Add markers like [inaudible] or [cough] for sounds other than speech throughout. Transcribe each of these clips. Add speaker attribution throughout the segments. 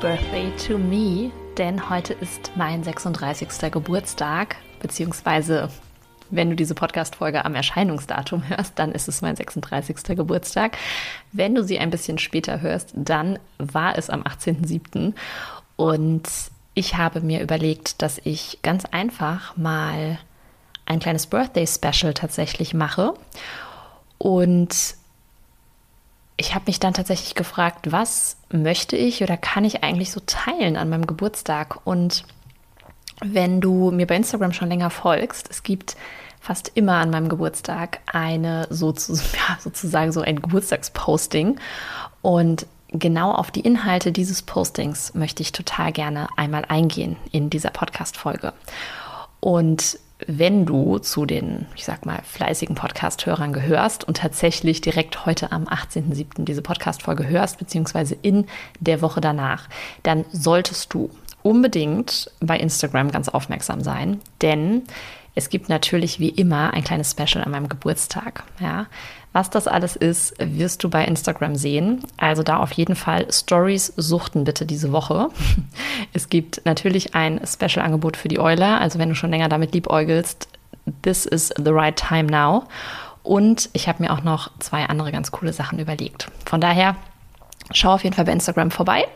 Speaker 1: Birthday to me, denn heute ist mein 36. Geburtstag, beziehungsweise wenn du diese Podcast-Folge am Erscheinungsdatum hörst, dann ist es mein 36. Geburtstag. Wenn du sie ein bisschen später hörst, dann war es am 18.07. Und ich habe mir überlegt, dass ich ganz einfach mal ein kleines Birthday-Special tatsächlich mache. Und ich habe mich dann tatsächlich gefragt, was möchte ich oder kann ich eigentlich so teilen an meinem Geburtstag? Und wenn du mir bei Instagram schon länger folgst, es gibt fast immer an meinem Geburtstag eine sozusagen, [laughs] ja, sozusagen so ein Geburtstagsposting. Und genau auf die Inhalte dieses Postings möchte ich total gerne einmal eingehen in dieser Podcast-Folge. Und wenn du zu den, ich sag mal, fleißigen Podcast-Hörern gehörst und tatsächlich direkt heute am 18.07. diese Podcast-Folge hörst, beziehungsweise in der Woche danach, dann solltest du unbedingt bei Instagram ganz aufmerksam sein, denn es gibt natürlich wie immer ein kleines Special an meinem Geburtstag. Ja. Was das alles ist, wirst du bei Instagram sehen. Also da auf jeden Fall Stories suchten bitte diese Woche. [laughs] Es gibt natürlich ein Special-Angebot für die Euler. Also wenn du schon länger damit liebäugelst, this is the right time now. Und ich habe mir auch noch zwei andere ganz coole Sachen überlegt. Von daher schau auf jeden Fall bei Instagram vorbei.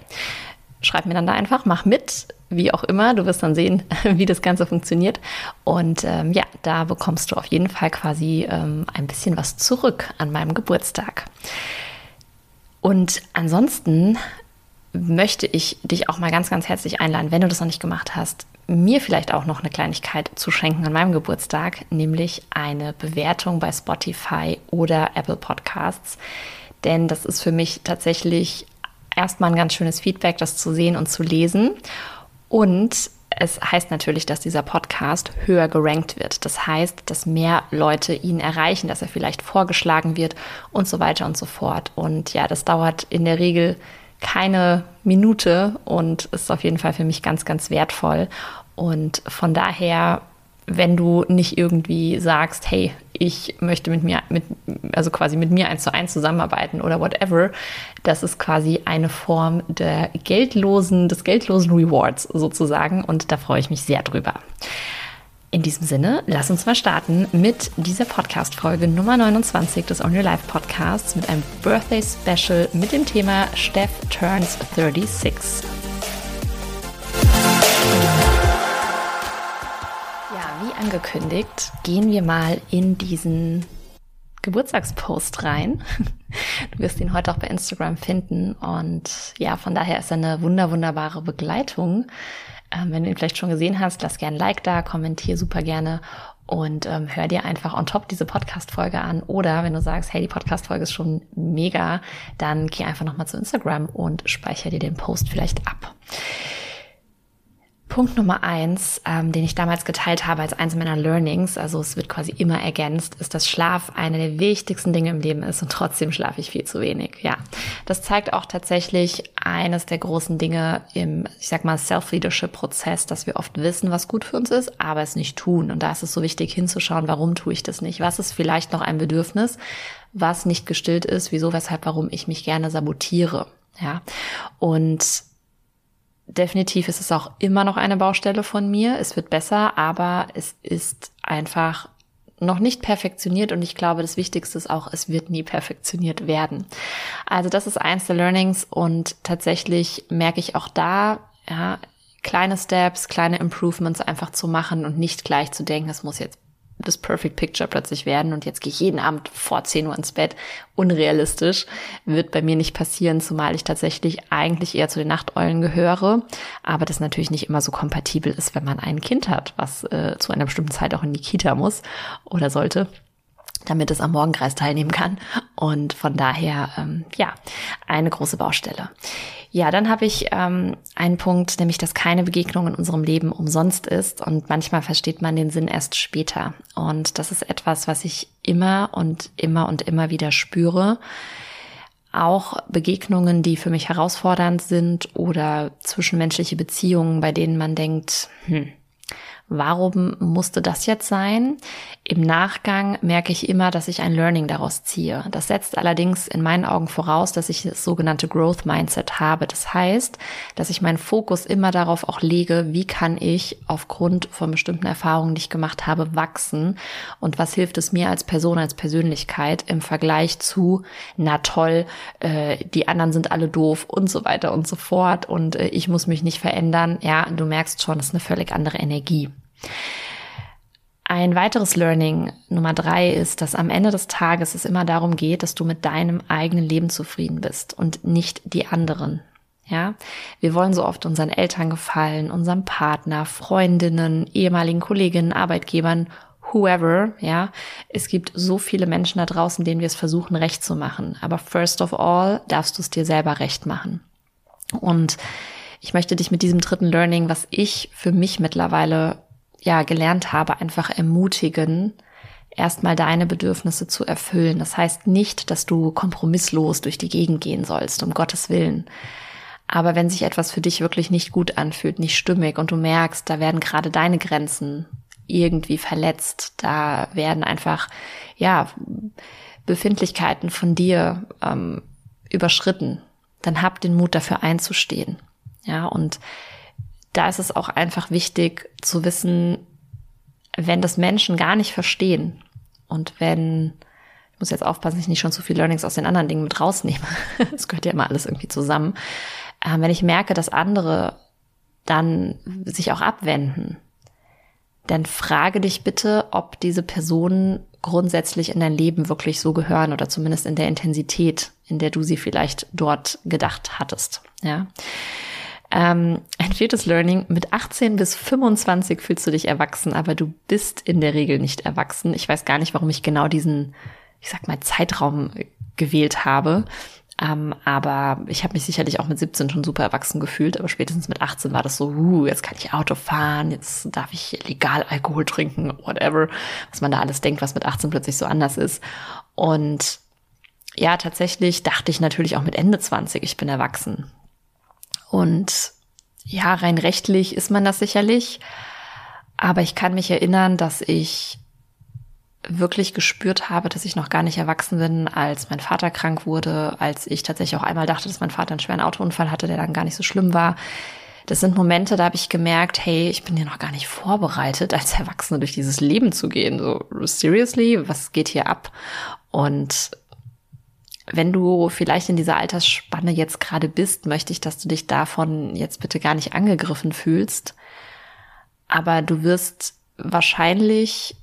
Speaker 1: Schreib mir dann da einfach, mach mit wie auch immer. Du wirst dann sehen, [laughs] wie das Ganze funktioniert. Und ähm, ja, da bekommst du auf jeden Fall quasi ähm, ein bisschen was zurück an meinem Geburtstag. Und ansonsten möchte ich dich auch mal ganz, ganz herzlich einladen, wenn du das noch nicht gemacht hast, mir vielleicht auch noch eine Kleinigkeit zu schenken an meinem Geburtstag, nämlich eine Bewertung bei Spotify oder Apple Podcasts. Denn das ist für mich tatsächlich erstmal ein ganz schönes Feedback, das zu sehen und zu lesen. Und es heißt natürlich, dass dieser Podcast höher gerankt wird. Das heißt, dass mehr Leute ihn erreichen, dass er vielleicht vorgeschlagen wird und so weiter und so fort. Und ja, das dauert in der Regel keine Minute und ist auf jeden Fall für mich ganz, ganz wertvoll. Und von daher wenn du nicht irgendwie sagst, hey, ich möchte mit mir, mit, also quasi mit mir eins zu eins zusammenarbeiten oder whatever, das ist quasi eine Form der geldlosen, des geldlosen Rewards sozusagen und da freue ich mich sehr drüber. In diesem Sinne, lass uns mal starten mit dieser Podcast-Folge Nummer 29 des On Your Life Podcasts mit einem Birthday Special mit dem Thema Steph Turns 36. angekündigt, gehen wir mal in diesen Geburtstagspost rein. [laughs] Du wirst ihn heute auch bei Instagram finden und ja, von daher ist er eine wunder wunderbare Begleitung. Ähm, wenn du ihn vielleicht schon gesehen hast, lass gerne ein Like da, kommentier super gerne und ähm, hör dir einfach on top diese Podcast-Folge an. Oder wenn du sagst, hey, die Podcast-Folge ist schon mega, dann geh einfach nochmal zu Instagram und speicher dir den Post vielleicht ab. Punkt Nummer eins, ähm, den ich damals geteilt habe als eins meiner Learnings, also es wird quasi immer ergänzt, ist, dass Schlaf eine der wichtigsten Dinge im Leben ist und trotzdem schlafe ich viel zu wenig. Ja, das zeigt auch tatsächlich eines der großen Dinge im, ich sag mal, Self-Leadership-Prozess, dass wir oft wissen, was gut für uns ist, aber es nicht tun. Und da ist es so wichtig hinzuschauen, warum tue ich das nicht? Was ist vielleicht noch ein Bedürfnis, was nicht gestillt ist? Wieso, weshalb, warum ich mich gerne sabotiere? Ja, und definitiv ist es auch immer noch eine Baustelle von mir. Es wird besser, aber es ist einfach noch nicht perfektioniert und ich glaube, das Wichtigste ist auch, es wird nie perfektioniert werden. Also das ist eins der Learnings und tatsächlich merke ich auch da, ja, kleine Steps, kleine Improvements einfach zu machen und nicht gleich zu denken, es muss jetzt das Perfect Picture plötzlich werden und jetzt gehe ich jeden Abend vor 10 Uhr ins Bett. Unrealistisch. Wird bei mir nicht passieren, zumal ich tatsächlich eigentlich eher zu den Nachteulen gehöre, aber das natürlich nicht immer so kompatibel ist, wenn man ein Kind hat, was äh, zu einer bestimmten Zeit auch in die Kita muss oder sollte damit es am Morgenkreis teilnehmen kann. Und von daher, ähm, ja, eine große Baustelle. Ja, dann habe ich ähm, einen Punkt, nämlich, dass keine Begegnung in unserem Leben umsonst ist und manchmal versteht man den Sinn erst später. Und das ist etwas, was ich immer und immer und immer wieder spüre. Auch Begegnungen, die für mich herausfordernd sind oder zwischenmenschliche Beziehungen, bei denen man denkt, hm, Warum musste das jetzt sein? Im Nachgang merke ich immer, dass ich ein Learning daraus ziehe. Das setzt allerdings in meinen Augen voraus, dass ich das sogenannte Growth Mindset habe. Das heißt, dass ich meinen Fokus immer darauf auch lege, wie kann ich aufgrund von bestimmten Erfahrungen, die ich gemacht habe, wachsen und was hilft es mir als Person, als Persönlichkeit im Vergleich zu, na toll, äh, die anderen sind alle doof und so weiter und so fort und äh, ich muss mich nicht verändern. Ja, du merkst schon, das ist eine völlig andere Energie. Ein weiteres Learning Nummer drei ist, dass am Ende des Tages es immer darum geht, dass du mit deinem eigenen Leben zufrieden bist und nicht die anderen. Ja, wir wollen so oft unseren Eltern gefallen, unserem Partner, Freundinnen, ehemaligen Kolleginnen, Arbeitgebern, whoever. Ja, es gibt so viele Menschen da draußen, denen wir es versuchen, recht zu machen. Aber first of all darfst du es dir selber recht machen. Und ich möchte dich mit diesem dritten Learning, was ich für mich mittlerweile ja gelernt habe, einfach ermutigen, erstmal deine Bedürfnisse zu erfüllen. Das heißt nicht, dass du kompromisslos durch die Gegend gehen sollst, um Gottes Willen. Aber wenn sich etwas für dich wirklich nicht gut anfühlt, nicht stimmig und du merkst, da werden gerade deine Grenzen irgendwie verletzt, da werden einfach, ja, Befindlichkeiten von dir ähm, überschritten, dann hab den Mut dafür einzustehen. Ja, und da ist es auch einfach wichtig zu wissen, wenn das Menschen gar nicht verstehen und wenn, ich muss jetzt aufpassen, ich nicht schon zu viel Learnings aus den anderen Dingen mit rausnehme. [laughs] Es gehört ja immer alles irgendwie zusammen. Ähm, wenn ich merke, dass andere dann sich auch abwenden, dann frage dich bitte, ob diese Personen grundsätzlich in dein Leben wirklich so gehören oder zumindest in der Intensität, in der du sie vielleicht dort gedacht hattest. Ja. Ähm, ein viertes Learning, mit 18 bis 25 fühlst du dich erwachsen, aber du bist in der Regel nicht erwachsen. Ich weiß gar nicht, warum ich genau diesen, ich sag mal, Zeitraum gewählt habe. Ähm, aber ich habe mich sicherlich auch mit 17 schon super erwachsen gefühlt, aber spätestens mit 18 war das so, uh, jetzt kann ich Auto fahren, jetzt darf ich legal Alkohol trinken, whatever, was man da alles denkt, was mit 18 plötzlich so anders ist. Und ja, tatsächlich dachte ich natürlich auch mit Ende 20, ich bin erwachsen. Und ja, rein rechtlich ist man das sicherlich. Aber ich kann mich erinnern, dass ich wirklich gespürt habe, dass ich noch gar nicht erwachsen bin, als mein Vater krank wurde, als ich tatsächlich auch einmal dachte, dass mein Vater einen schweren Autounfall hatte, der dann gar nicht so schlimm war. Das sind Momente, da habe ich gemerkt, hey, ich bin ja noch gar nicht vorbereitet, als Erwachsene durch dieses Leben zu gehen. So, seriously, was geht hier ab? Und wenn du vielleicht in dieser Altersspanne jetzt gerade bist, möchte ich, dass du dich davon jetzt bitte gar nicht angegriffen fühlst. Aber du wirst wahrscheinlich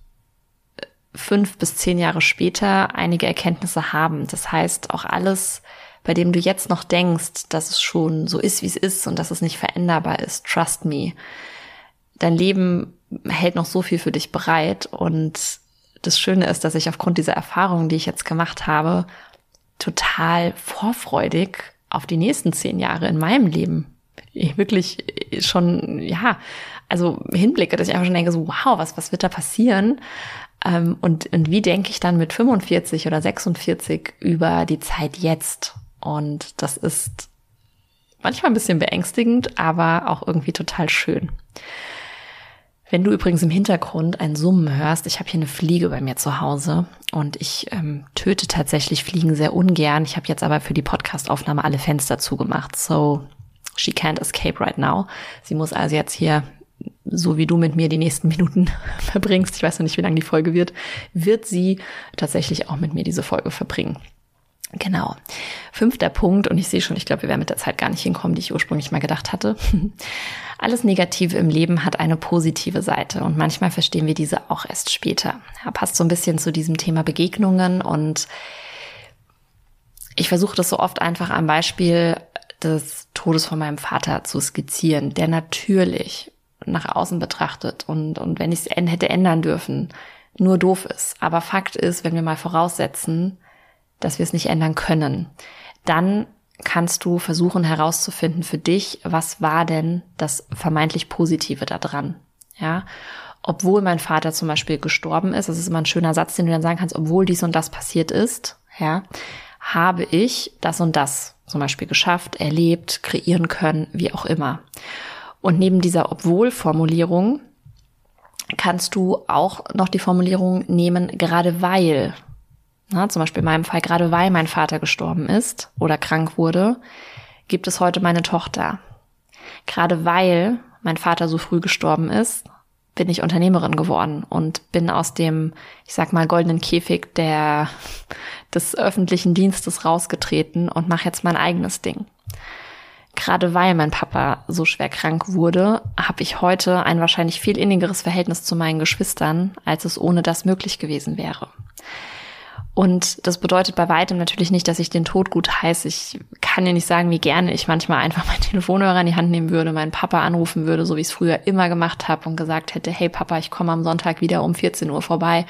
Speaker 1: fünf bis zehn Jahre später einige Erkenntnisse haben. Das heißt, auch alles, bei dem du jetzt noch denkst, dass es schon so ist, wie es ist und dass es nicht veränderbar ist, trust me. Dein Leben hält noch so viel für dich bereit und das Schöne ist, dass ich aufgrund dieser Erfahrungen, die ich jetzt gemacht habe, total vorfreudig auf die nächsten zehn Jahre in meinem Leben. Ich wirklich schon, ja, also hinblicke, dass ich einfach schon denke, so, wow, was, was wird da passieren? Ähm, und, und wie denke ich dann mit 45 oder 46 über die Zeit jetzt? Und das ist manchmal ein bisschen beängstigend, aber auch irgendwie total schön. Wenn du übrigens im Hintergrund ein Summen hörst, ich habe hier eine Fliege bei mir zu Hause und ich ähm, töte tatsächlich Fliegen sehr ungern. Ich habe jetzt aber für die Podcastaufnahme alle Fenster zugemacht. So, she can't escape right now. Sie muss also jetzt hier, so wie du mit mir die nächsten [laughs] Minuten verbringst, ich weiß noch nicht, wie lange die Folge wird, wird sie tatsächlich auch mit mir diese Folge verbringen. Genau. Fünfter Punkt, und ich sehe schon, ich glaube, wir werden mit der Zeit gar nicht hinkommen, die ich ursprünglich mal gedacht hatte. [laughs] Alles Negative im Leben hat eine positive Seite und manchmal verstehen wir diese auch erst später. Ja, passt so ein bisschen zu diesem Thema Begegnungen und ich versuche das so oft einfach am Beispiel des Todes von meinem Vater zu skizzieren, der natürlich nach außen betrachtet und, und wenn ich es hätte ändern dürfen, nur doof ist. Aber Fakt ist, wenn wir mal voraussetzen, dass wir es nicht ändern können, dann kannst du versuchen herauszufinden für dich, was war denn das vermeintlich Positive daran? Ja, obwohl mein Vater zum Beispiel gestorben ist, das ist immer ein schöner Satz, den du dann sagen kannst, obwohl dies und das passiert ist, ja, habe ich das und das zum Beispiel geschafft, erlebt, kreieren können, wie auch immer. Und neben dieser Obwohl-Formulierung kannst du auch noch die Formulierung nehmen, gerade weil. Na, zum Beispiel in meinem Fall, gerade weil mein Vater gestorben ist oder krank wurde, gibt es heute meine Tochter. Gerade weil mein Vater so früh gestorben ist, bin ich Unternehmerin geworden und bin aus dem, ich sag mal, goldenen Käfig der, [laughs] des öffentlichen Dienstes rausgetreten und mache jetzt mein eigenes Ding. Gerade weil mein Papa so schwer krank wurde, habe ich heute ein wahrscheinlich viel innigeres Verhältnis zu meinen Geschwistern, als es ohne das möglich gewesen wäre. Und das bedeutet bei weitem natürlich nicht, dass ich den Tod gut heiße. Ich kann dir nicht sagen, wie gerne ich manchmal einfach meinen [laughs] Telefonhörer in die Hand nehmen würde, meinen Papa anrufen würde, so wie ich es früher immer gemacht habe und gesagt hätte, hey Papa, ich komme am Sonntag wieder um 14 Uhr vorbei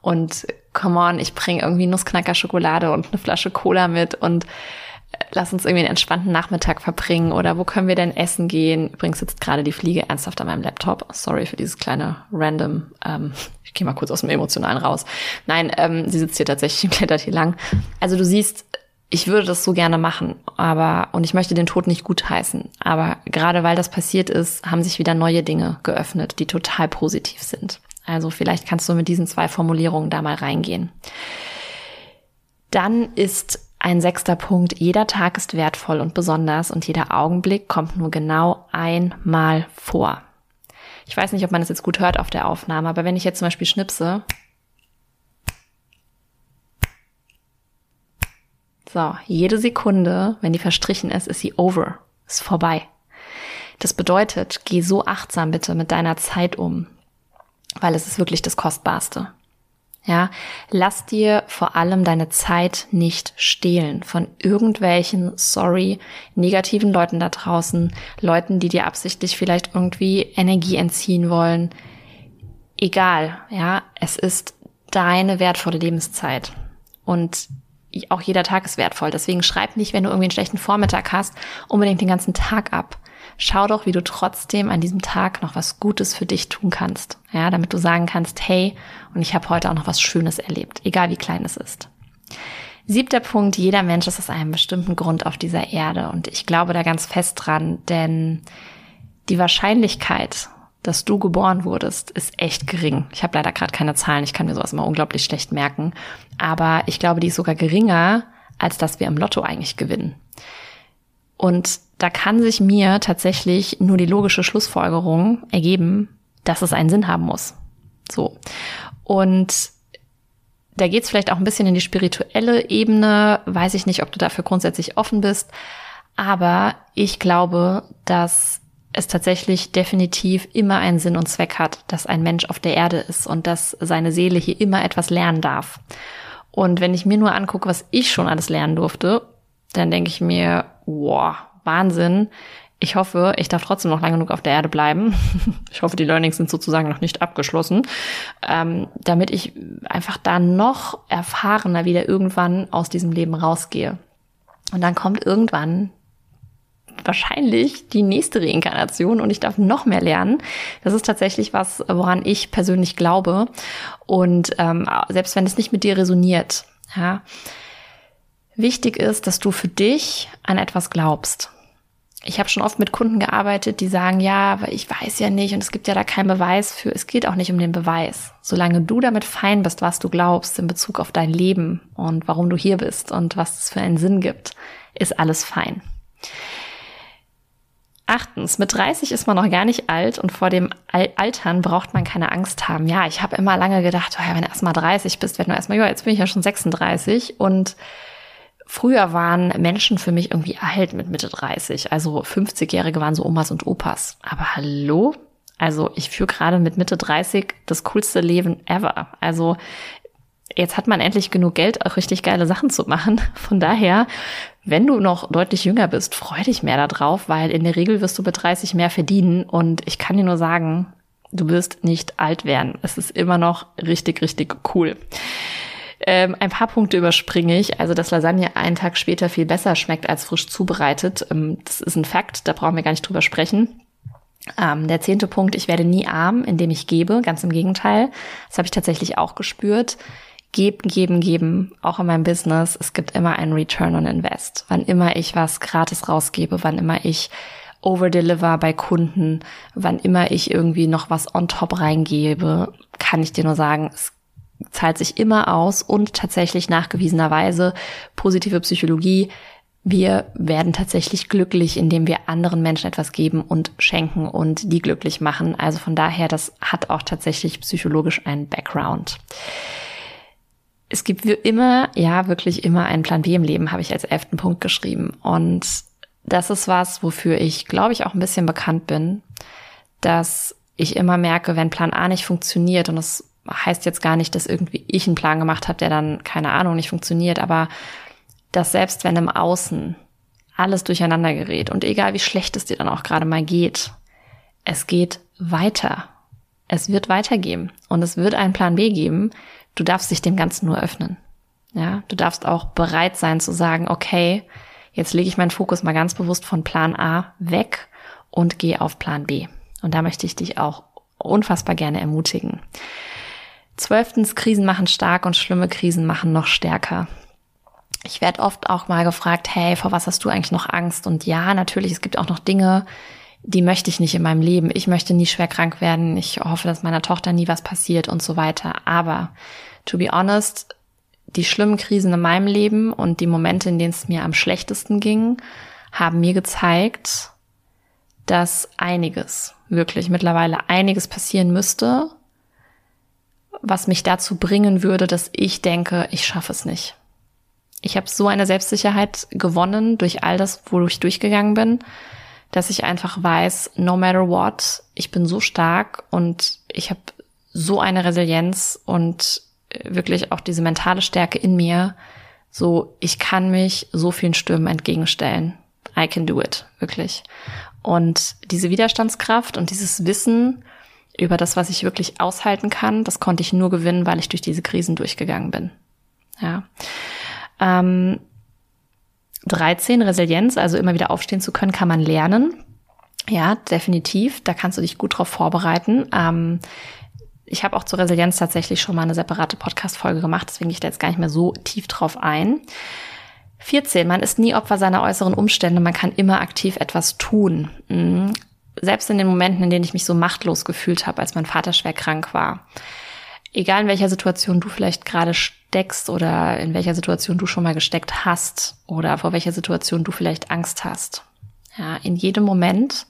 Speaker 1: und come on, ich bringe irgendwie Nussknacker Schokolade und eine Flasche Cola mit und lass uns irgendwie einen entspannten Nachmittag verbringen oder wo können wir denn essen gehen? Übrigens sitzt gerade die Fliege ernsthaft an meinem Laptop. Sorry für dieses kleine random, ähm, ich gehe mal kurz aus dem Emotionalen raus. Nein, ähm, sie sitzt hier tatsächlich [laughs] und klettert hier lang. Also du siehst, ich würde das so gerne machen, aber, und ich möchte den Tod nicht gutheißen. Aber gerade weil das passiert ist, haben sich wieder neue Dinge geöffnet, die total positiv sind. Also vielleicht kannst du mit diesen zwei Formulierungen da mal reingehen. Dann ist ein sechster Punkt, jeder Tag ist wertvoll und besonders und jeder Augenblick kommt nur genau einmal vor. Ich weiß nicht, ob man das jetzt gut hört auf der Aufnahme, aber wenn ich jetzt zum Beispiel schnipse, so, jede Sekunde, wenn die verstrichen ist, ist sie over, ist vorbei. Das bedeutet, geh so achtsam bitte mit deiner Zeit um, weil es ist wirklich das Kostbarste. Ja, lass dir vor allem deine Zeit nicht stehlen von irgendwelchen, sorry, negativen Leuten da draußen, Leuten, die dir absichtlich vielleicht irgendwie Energie entziehen wollen. Egal, ja, es ist deine wertvolle Lebenszeit. Und auch jeder Tag ist wertvoll. Deswegen schreib nicht, wenn du irgendwie einen schlechten Vormittag hast, unbedingt den ganzen Tag ab schau doch, wie du trotzdem an diesem Tag noch was Gutes für dich tun kannst. Ja, damit du sagen kannst, hey, und ich habe heute auch noch was Schönes erlebt, egal wie klein es ist. Siebter Punkt, jeder Mensch ist aus einem bestimmten Grund auf dieser Erde. Und ich glaube da ganz fest dran, denn die Wahrscheinlichkeit, dass du geboren wurdest, ist echt gering. Ich habe leider gerade keine Zahlen, ich kann mir sowas immer unglaublich schlecht merken. Aber ich glaube, die ist sogar geringer, als dass wir im Lotto eigentlich gewinnen. Und da kann sich mir tatsächlich nur die logische Schlussfolgerung ergeben, dass es einen Sinn haben muss. So. Und da geht's vielleicht auch ein bisschen in die spirituelle Ebene. Weiß ich nicht, ob du dafür grundsätzlich offen bist. Aber ich glaube, dass es tatsächlich definitiv immer einen Sinn und Zweck hat, dass ein Mensch auf der Erde ist und dass seine Seele hier immer etwas lernen darf. Und wenn ich mir nur angucke, was ich schon alles lernen durfte, dann denke ich mir, wow, Wahnsinn. Ich hoffe, ich darf trotzdem noch lange genug auf der Erde bleiben. [laughs] ich hoffe, die Learnings sind sozusagen noch nicht abgeschlossen, ähm, damit ich einfach da noch erfahrener wieder irgendwann aus diesem Leben rausgehe. Und dann kommt irgendwann wahrscheinlich die nächste Reinkarnation und ich darf noch mehr lernen. Das ist tatsächlich was, woran ich persönlich glaube. Und ähm, selbst wenn es nicht mit dir resoniert, ja, Wichtig ist, dass du für dich an etwas glaubst. Ich habe schon oft mit Kunden gearbeitet, die sagen, ja, aber ich weiß ja nicht und es gibt ja da keinen Beweis für. Es geht auch nicht um den Beweis. Solange du damit fein bist, was du glaubst in Bezug auf dein Leben und warum du hier bist und was es für einen Sinn gibt, ist alles fein. Achtens, mit 30 ist man noch gar nicht alt und vor dem Altern braucht man keine Angst haben. Ja, ich habe immer lange gedacht, oh ja, wenn du erst mal 30 bist, wenn du erst mal, ja, jetzt bin ich ja schon 36 und Früher waren Menschen für mich irgendwie alt mit Mitte 30. Also 50-Jährige waren so Omas und Opas. Aber hallo? Also ich führe gerade mit Mitte 30 das coolste Leben ever. Also jetzt hat man endlich genug Geld, auch richtig geile Sachen zu machen. [laughs] Von daher, wenn du noch deutlich jünger bist, freu dich mehr darauf, weil in der Regel wirst du mit 30 mehr verdienen. Und ich kann dir nur sagen, du wirst nicht alt werden. Es ist immer noch richtig, richtig cool. Ähm, ein paar Punkte überspringe ich. Also, dass Lasagne einen Tag später viel besser schmeckt als frisch zubereitet. Ähm, das ist ein Fakt, da brauchen wir gar nicht drüber sprechen. Ähm, der zehnte Punkt, ich werde nie arm, indem ich gebe. Ganz im Gegenteil. Das habe ich tatsächlich auch gespürt. Geben, geben, geben, auch in meinem Business. Es gibt immer einen Return on Invest. Wann immer ich was gratis rausgebe, wann immer ich overdeliver bei Kunden. Wann immer ich irgendwie noch was on top reingebe, kann ich dir nur sagen, es zahlt sich immer aus und tatsächlich nachgewiesenerweise positive Psychologie. Wir werden tatsächlich glücklich, indem wir anderen Menschen etwas geben und schenken und die glücklich machen. Also von daher, das hat auch tatsächlich psychologisch einen Background. Es gibt immer, ja, wirklich immer einen Plan B im Leben, habe ich als elften Punkt geschrieben. Und das ist was, wofür ich, glaube ich, auch ein bisschen bekannt bin, dass ich immer merke, wenn Plan A nicht funktioniert, und das heißt jetzt gar nicht, dass irgendwie ich einen Plan gemacht habe, der dann, keine Ahnung, nicht funktioniert, aber dass selbst wenn im Außen alles durcheinander gerät und egal wie schlecht es dir dann auch gerade mal geht, es geht weiter. Es wird weitergehen und es wird einen Plan B geben. Du darfst dich dem Ganzen nur öffnen. Ja, du darfst auch bereit sein zu sagen, okay, jetzt lege ich meinen Fokus mal ganz bewusst von Plan A weg und gehe auf Plan B. Und da möchte ich dich auch unfassbar gerne ermutigen. Zwölftens, Krisen machen stark und schlimme Krisen machen noch stärker. Ich werde oft auch mal gefragt, hey, vor was hast du eigentlich noch Angst? Und ja, natürlich, es gibt auch noch Dinge, die möchte ich nicht in meinem Leben. Ich möchte nie schwer krank werden. Ich hoffe, dass meiner Tochter nie was passiert und so weiter. Aber to be honest, die schlimmen Krisen in meinem Leben und die Momente, in denen es mir am schlechtesten ging, haben mir gezeigt, dass einiges, wirklich mittlerweile einiges passieren müsste, was mich dazu bringen würde, dass ich denke, ich schaffe es nicht. Ich habe so eine Selbstsicherheit gewonnen durch all das, wo ich durchgegangen bin, dass ich einfach weiß, no matter what, ich bin so stark und ich habe so eine Resilienz und äh, wirklich auch diese mentale Stärke in mir, so ich kann mich so vielen Stürmen entgegenstellen. I can do it, wirklich. Und diese Widerstandskraft und dieses Wissen, über das, was ich wirklich aushalten kann, das konnte ich nur gewinnen, weil ich durch diese Krisen durchgegangen bin. Ja. Ähm, 13, Resilienz, also immer wieder aufstehen zu können, kann man lernen. Ja, definitiv. Da kannst du dich gut drauf vorbereiten. Ähm, ich habe auch zur Resilienz tatsächlich schon mal eine separate Podcast-Folge gemacht, deswegen gehe ich da jetzt gar nicht mehr so tief drauf ein. 14. Man ist nie Opfer seiner äußeren Umstände, man kann immer aktiv etwas tun. Selbst in den Momenten, in denen ich mich so machtlos gefühlt habe, als mein Vater schwer krank war. Egal in welcher Situation du vielleicht gerade steckst oder in welcher Situation du schon mal gesteckt hast oder vor welcher Situation du vielleicht Angst hast. Ja, in jedem Moment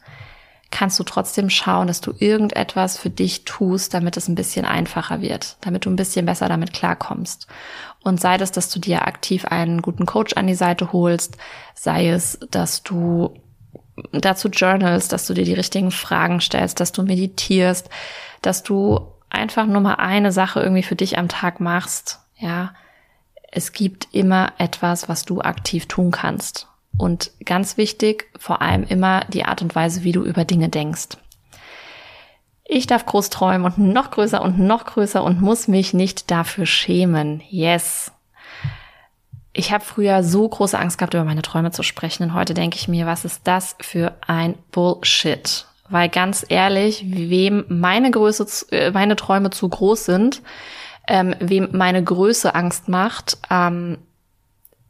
Speaker 1: kannst du trotzdem schauen, dass du irgendetwas für dich tust, damit es ein bisschen einfacher wird, damit du ein bisschen besser damit klarkommst. Und sei es, dass du dir aktiv einen guten Coach an die Seite holst, sei es, dass du dazu journalst, dass du dir die richtigen Fragen stellst, dass du meditierst, dass du einfach nur mal eine Sache irgendwie für dich am Tag machst, ja. Es gibt immer etwas, was du aktiv tun kannst. Und ganz wichtig, vor allem immer die Art und Weise, wie du über Dinge denkst. Ich darf groß träumen und noch größer und noch größer und muss mich nicht dafür schämen. Yes ich habe früher so große Angst gehabt, über meine Träume zu sprechen. Und heute denke ich mir, was ist das für ein Bullshit? Weil ganz ehrlich, wem meine Größe, äh, meine Träume zu groß sind, ähm, wem meine Größe Angst macht, ähm,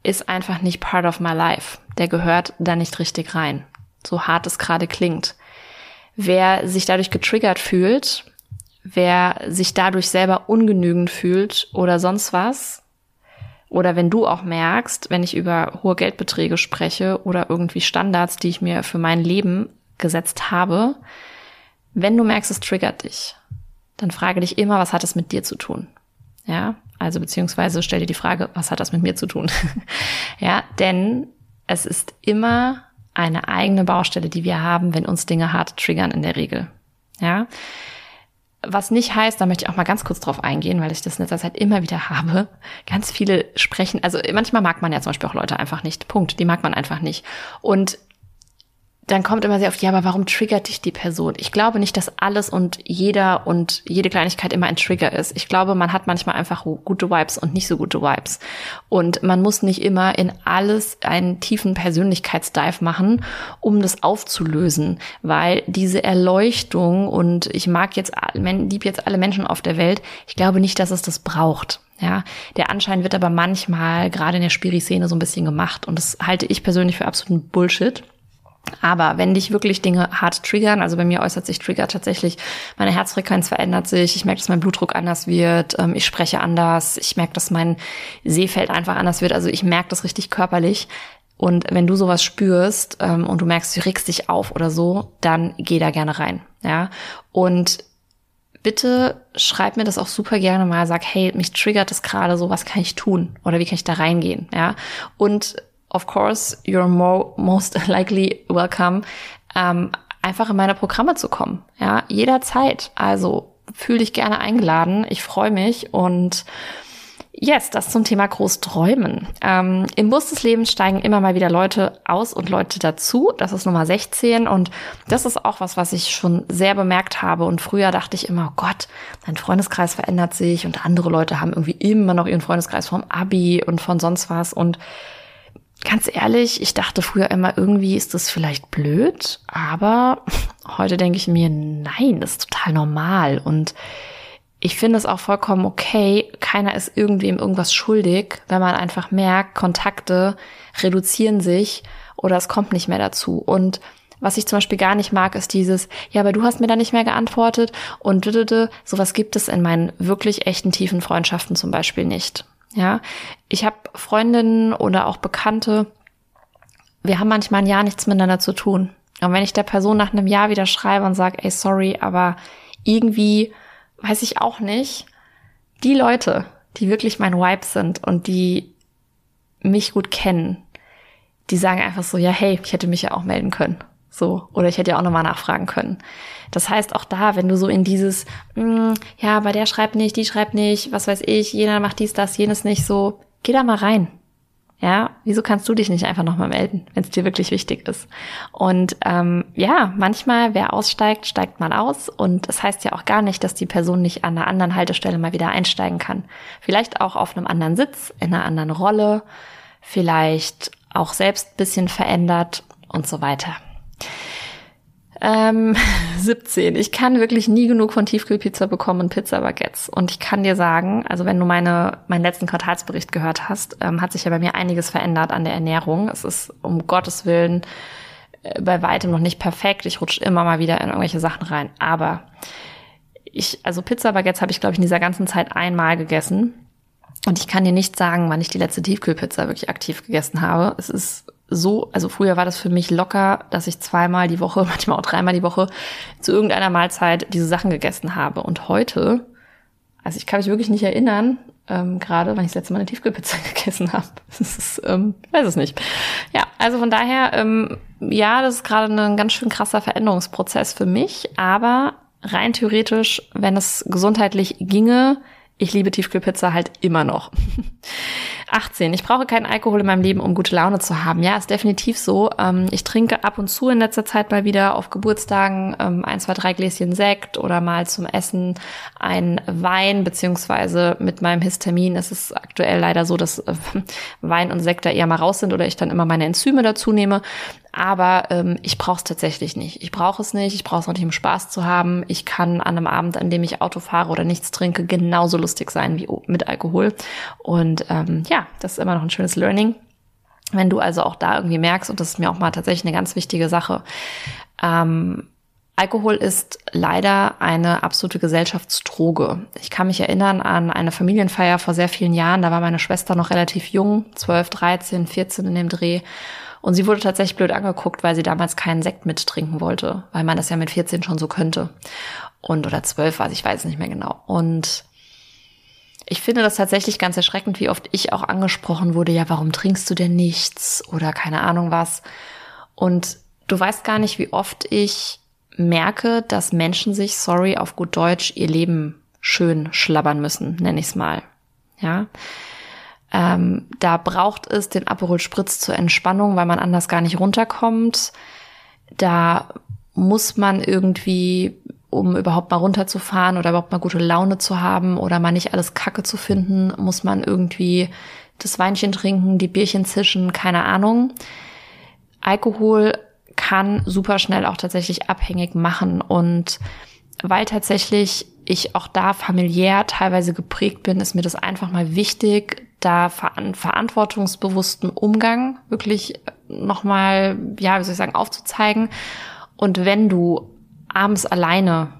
Speaker 1: ist einfach nicht part of my life. Der gehört da nicht richtig rein. So hart es gerade klingt. Wer sich dadurch getriggert fühlt, wer sich dadurch selber ungenügend fühlt oder sonst was, oder wenn du auch merkst, wenn ich über hohe Geldbeträge spreche oder irgendwie Standards, die ich mir für mein Leben gesetzt habe, wenn du merkst, es triggert dich, dann frage dich immer, was hat es mit dir zu tun? Ja, also beziehungsweise stell dir die Frage, was hat das mit mir zu tun? [laughs] ja, denn es ist immer eine eigene Baustelle, die wir haben, wenn uns Dinge hart triggern in der Regel. Ja, was nicht heißt, da möchte ich auch mal ganz kurz drauf eingehen, weil ich das in letzter Zeit immer wieder habe. Ganz viele sprechen, also manchmal mag man ja zum Beispiel auch Leute einfach nicht. Punkt. Die mag man einfach nicht. Und dann kommt immer sehr oft, ja, aber warum triggert dich die Person? Ich glaube nicht, dass alles und jeder und jede Kleinigkeit immer ein Trigger ist. Ich glaube, man hat manchmal einfach gute Vibes und nicht so gute Vibes. Und man muss nicht immer in alles einen tiefen Persönlichkeitsdive machen, um das aufzulösen, weil diese Erleuchtung und ich mag jetzt, lieb jetzt alle Menschen auf der Welt, ich glaube nicht, dass es das braucht. Ja, der Anschein wird aber manchmal gerade in der Spiri-Szene so ein bisschen gemacht und das halte ich persönlich für absoluten Bullshit. Aber wenn dich wirklich Dinge hart triggern, also bei mir äußert sich Trigger tatsächlich, meine Herzfrequenz verändert sich, ich merke, dass mein Blutdruck anders wird, ähm, ich spreche anders, ich merke, dass mein Sehfeld einfach anders wird, also ich merke das richtig körperlich. Und wenn du sowas spürst ähm, und du merkst, du regst dich auf oder so, dann geh da gerne rein. Ja. Und bitte schreib mir das auch super gerne mal, sag, hey, mich triggert das gerade so, was kann ich tun? Oder wie kann ich da reingehen? Ja. Und of course, you're more, most [laughs] likely welcome, ähm, einfach in meine Programme zu kommen. Ja, jederzeit. Also fühl dich gerne eingeladen. Ich freue mich und Yes, das zum Thema Großträumen. Ähm, Im Bus des Lebens steigen immer mal wieder Leute aus und Leute dazu. Das ist Nummer 16 und das ist auch was, was ich schon sehr bemerkt habe. Und früher dachte ich immer, oh Gott, dein Freundeskreis verändert sich und andere Leute haben irgendwie immer noch ihren Freundeskreis vom Abi und von sonst was. Und ganz ehrlich, ich dachte früher immer, irgendwie ist das vielleicht blöd, aber [laughs] heute denke ich mir, nein, das ist total normal und ich finde es auch vollkommen okay, keiner ist irgendwem irgendwas schuldig, wenn man einfach merkt, Kontakte reduzieren sich oder es kommt nicht mehr dazu. Und was ich zum Beispiel gar nicht mag, ist dieses, ja, aber du hast mir da nicht mehr geantwortet und sowas gibt es in meinen wirklich echten tiefen Freundschaften zum Beispiel nicht. Ja, ich habe Freundinnen oder auch Bekannte, wir haben manchmal ein Jahr nichts miteinander zu tun. Und wenn ich der Person nach einem Jahr wieder schreibe und sage, ey, sorry, aber irgendwie weiß ich auch nicht, die Leute, die wirklich mein Vibe sind und die mich gut kennen, die sagen einfach so, ja, hey, ich hätte mich ja auch melden können. So, oder ich hätte ja auch nochmal nachfragen können. Das heißt, auch da, wenn du so in dieses, mh, hm, ja, bei der schreibt nicht, die schreibt nicht, was weiß ich, jener macht dies, das, jenes nicht, so, geh da mal rein. Ja, wieso kannst du dich nicht einfach nochmal melden, wenn es dir wirklich wichtig ist? Und ähm, ja, manchmal, wer aussteigt, steigt mal aus. Und das heißt ja auch gar nicht, dass die Person nicht an einer anderen Haltestelle mal wieder einsteigen kann. Vielleicht auch auf einem anderen Sitz, in einer anderen Rolle, vielleicht auch selbst bisschen verändert und so weiter. Ähm, [laughs] 17. Ich kann wirklich nie genug von Tiefkühlpizza bekommen und Pizza-Baguettes. Und ich kann dir sagen, also wenn du meine, meinen letzten Quartalsbericht gehört hast, ähm, hat sich ja bei mir einiges verändert an der Ernährung. Es ist um Gottes Willen äh, bei weitem noch nicht perfekt. Ich rutsche immer mal wieder in irgendwelche Sachen rein. Aber ich, also Pizza-Baguettes habe ich, glaube ich, in dieser ganzen Zeit einmal gegessen. Und ich kann dir nicht sagen, wann ich die letzte Tiefkühlpizza wirklich aktiv gegessen habe. Es ist so, also früher war das für mich locker, dass ich zweimal die Woche, [laughs] manchmal auch dreimal die Woche zu irgendeiner Mahlzeit diese Sachen gegessen habe. Und heute, also ich kann mich wirklich nicht erinnern, ähm, gerade wenn ich das letzte Mal eine Tiefkühlpizza [laughs] gegessen habe. Das ist, ähm, weiß es nicht. Ja, also von daher, ähm, ja, das ist gerade ein ganz schön krasser Veränderungsprozess für mich, aber rein theoretisch, wenn es gesundheitlich ginge, ich liebe Tiefkühlpizza halt immer noch. [laughs] 18. Ich brauche keinen Alkohol in meinem Leben, um gute Laune zu haben. Ja, ist definitiv so. Ähm, ich trinke ab und zu in letzter Zeit mal wieder auf Geburtstagen ähm, ein, zwei, drei Gläschen Sekt oder mal zum Essen ein Wein, beziehungsweise mit meinem Histamin ist es aktuell leider so, dass äh, Wein und Sekt da eher mal raus sind oder ich dann immer meine Enzyme dazu nehme. Aber ähm, ich brauche es tatsächlich nicht. Ich brauche es nicht. Ich brauche es nicht, um Spaß zu haben. Ich kann an einem Abend, an dem ich Auto fahre oder nichts trinke, genauso lustig sein wie mit Alkohol. Und ähm, ja, das ist immer noch ein schönes Learning. Wenn du also auch da irgendwie merkst, und das ist mir auch mal tatsächlich eine ganz wichtige Sache, ähm, Alkohol ist leider eine absolute Gesellschaftsdroge. Ich kann mich erinnern an eine Familienfeier vor sehr vielen Jahren. Da war meine Schwester noch relativ jung, 12, 13, 14 in dem Dreh. Und sie wurde tatsächlich blöd angeguckt, weil sie damals keinen Sekt mittrinken wollte, weil man das ja mit 14 schon so könnte. Und oder 12 war ich weiß nicht mehr genau. Und ich finde das tatsächlich ganz erschreckend, wie oft ich auch angesprochen wurde, ja, warum trinkst du denn nichts oder keine Ahnung was. Und du weißt gar nicht, wie oft ich merke, dass Menschen sich, sorry, auf gut Deutsch, ihr Leben schön schlabbern müssen, nenne ich es mal. Ja. Ähm, da braucht es den Aperol Spritz zur Entspannung, weil man anders gar nicht runterkommt. Da muss man irgendwie, um überhaupt mal runterzufahren oder überhaupt mal gute Laune zu haben oder mal nicht alles Kacke zu finden, muss man irgendwie das Weinchen trinken, die Bierchen zischen, keine Ahnung. Alkohol kann super schnell auch tatsächlich abhängig machen und weil tatsächlich ich auch da familiär teilweise geprägt bin, ist mir das einfach mal wichtig, da ver verantwortungsbewussten Umgang wirklich nochmal, ja, wie soll ich sagen, aufzuzeigen. Und wenn du abends alleine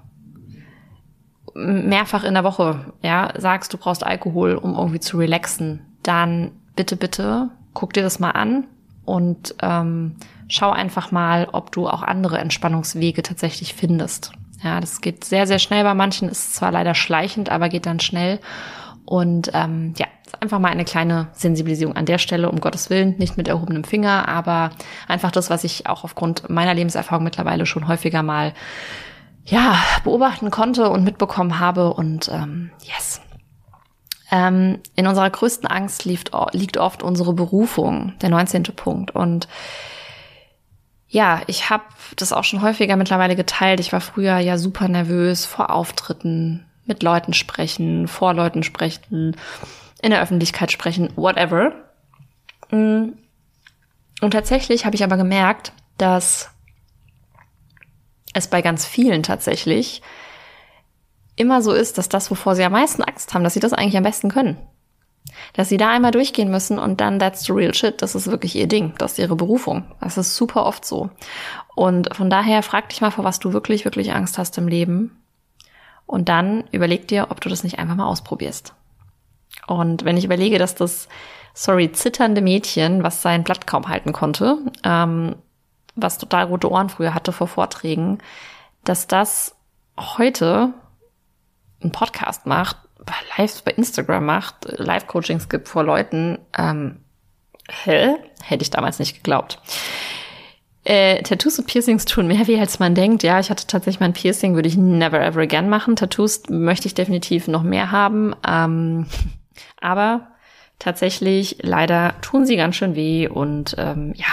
Speaker 1: mehrfach in der Woche, ja, sagst, du brauchst Alkohol, um irgendwie zu relaxen, dann bitte, bitte, guck dir das mal an und ähm, schau einfach mal, ob du auch andere Entspannungswege tatsächlich findest. Ja, das geht sehr, sehr schnell bei manchen, ist zwar leider schleichend, aber geht dann schnell. Und ähm, ja, einfach mal eine kleine Sensibilisierung an der Stelle, um Gottes Willen, nicht mit erhobenem Finger, aber einfach das, was ich auch aufgrund meiner Lebenserfahrung mittlerweile schon häufiger mal ja, beobachten konnte und mitbekommen habe. Und ähm, yes. Ähm, in unserer größten Angst liegt, liegt oft unsere Berufung, der 19. Punkt. Und ja, ich habe das auch schon häufiger mittlerweile geteilt. Ich war früher ja super nervös vor Auftritten, mit Leuten sprechen, vor Leuten sprechen, in der Öffentlichkeit sprechen, whatever. Mm. Und tatsächlich habe ich aber gemerkt, dass es bei ganz vielen tatsächlich immer so ist, dass das, wovor sie am meisten Angst haben, dass sie das eigentlich am besten können. Dass sie da einmal durchgehen müssen und dann that's the real shit. Das ist wirklich ihr Ding. Das ist ihre Berufung. Das ist super oft so. Und von daher frag dich mal, vor was du wirklich, wirklich Angst hast im Leben. Und dann überleg dir, ob du das nicht einfach mal ausprobierst. Und wenn ich überlege, dass das, sorry, zitternde Mädchen, was sein Blatt kaum halten konnte, ähm, was total rote Ohren früher hatte vor Vorträgen, dass das heute einen Podcast macht, live bei Instagram macht, Live-Coachings gibt vor Leuten, ähm, hä? Hätte ich damals nicht geglaubt. Äh, Tattoos und Piercings tun mehr weh, als man denkt. Ja, ich hatte tatsächlich mein Piercing, würde ich never ever again machen. Tattoos möchte ich definitiv noch mehr haben. Ähm, aber tatsächlich, leider tun sie ganz schön weh und ähm, ja,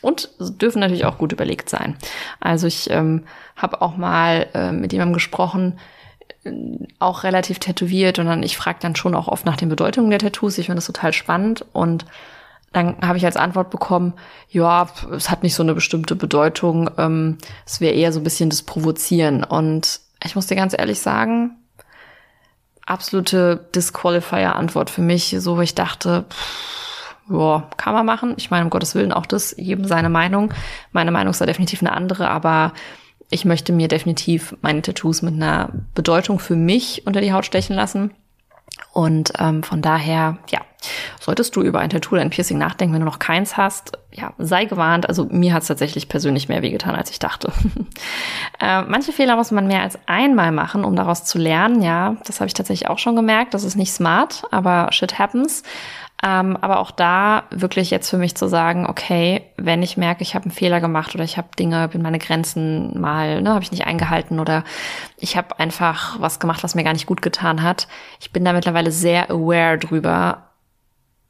Speaker 1: und dürfen natürlich auch gut überlegt sein. Also ich ähm, habe auch mal äh, mit jemandem gesprochen, auch relativ tätowiert und dann ich frage dann schon auch oft nach den Bedeutungen der Tattoos. Ich finde das total spannend und dann habe ich als Antwort bekommen, ja, es hat nicht so eine bestimmte Bedeutung, ähm, es wäre eher so ein bisschen das Provozieren. Und ich muss dir ganz ehrlich sagen, absolute Disqualifier-Antwort für mich, so wo ich dachte, pff, ja, kann man machen. Ich meine, um Gottes Willen auch das, jedem seine Meinung. Meine Meinung ist da definitiv eine andere, aber ich möchte mir definitiv meine Tattoos mit einer Bedeutung für mich unter die Haut stechen lassen. Und ähm, von daher, ja, solltest du über ein Tattoo oder ein Piercing nachdenken, wenn du noch keins hast, ja, sei gewarnt. Also mir hat es tatsächlich persönlich mehr wehgetan, als ich dachte. [laughs] äh, manche Fehler muss man mehr als einmal machen, um daraus zu lernen. Ja, das habe ich tatsächlich auch schon gemerkt. Das ist nicht smart, aber shit happens. Ähm, aber auch da wirklich jetzt für mich zu sagen, okay, wenn ich merke, ich habe einen Fehler gemacht oder ich habe Dinge, bin meine Grenzen mal, ne, habe ich nicht eingehalten oder ich habe einfach was gemacht, was mir gar nicht gut getan hat. Ich bin da mittlerweile sehr aware drüber,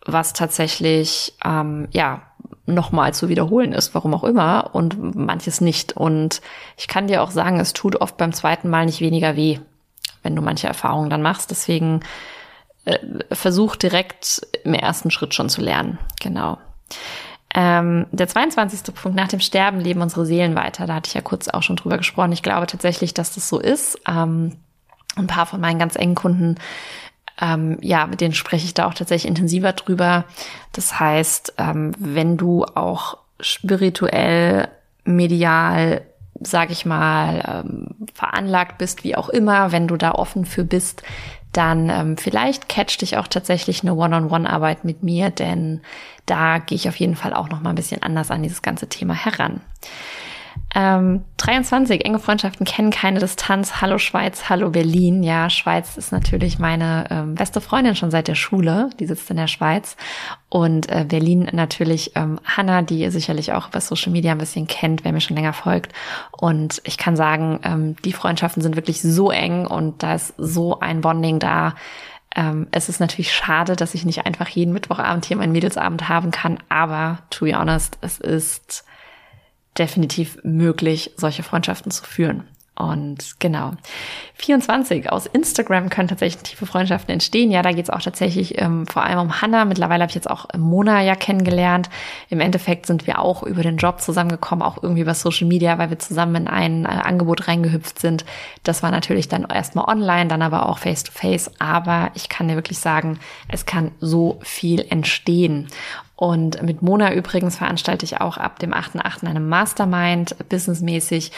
Speaker 1: was tatsächlich, ähm, ja, nochmal zu wiederholen ist, warum auch immer, und manches nicht. Und ich kann dir auch sagen, es tut oft beim zweiten Mal nicht weniger weh, wenn du manche Erfahrungen dann machst. Deswegen äh, versuch direkt im ersten Schritt schon zu lernen. Genau. Ähm, der 22. Punkt, nach dem Sterben leben unsere Seelen weiter. Da hatte ich ja kurz auch schon drüber gesprochen. Ich glaube tatsächlich, dass das so ist. Ähm, ein paar von meinen ganz engen Kunden, ähm, ja, mit denen spreche ich da auch tatsächlich intensiver drüber. Das heißt, ähm, wenn du auch spirituell, medial, sag ich mal, ähm, veranlagt bist, wie auch immer, wenn du da offen für bist, dann ähm, vielleicht catcht dich auch tatsächlich eine One-on-One-Arbeit mit mir, denn da gehe ich auf jeden Fall auch noch mal ein bisschen anders an dieses ganze Thema heran. Ähm, 23, enge Freundschaften kennen keine Distanz. Hallo Schweiz, hallo Berlin. Ja, Schweiz ist natürlich meine ähm, beste Freundin schon seit der Schule. Die sitzt in der Schweiz. Und äh, Berlin natürlich ähm, Hanna, die ihr sicherlich auch über Social Media ein bisschen kennt, wer mir schon länger folgt. Und ich kann sagen, ähm, die Freundschaften sind wirklich so eng und da ist so ein Bonding da. Ähm, es ist natürlich schade, dass ich nicht einfach jeden Mittwochabend hier meinen Mädelsabend haben kann, aber to be honest, es ist definitiv möglich, solche Freundschaften zu führen. Und genau. 24. Aus Instagram können tatsächlich tiefe Freundschaften entstehen. Ja, da geht es auch tatsächlich ähm, vor allem um Hannah. Mittlerweile habe ich jetzt auch Mona ja kennengelernt. Im Endeffekt sind wir auch über den Job zusammengekommen, auch irgendwie über Social Media, weil wir zusammen in ein äh, Angebot reingehüpft sind. Das war natürlich dann erstmal online, dann aber auch face to face. Aber ich kann dir wirklich sagen, es kann so viel entstehen. Und mit Mona übrigens veranstalte ich auch ab dem 8.8. eine Mastermind, businessmäßig.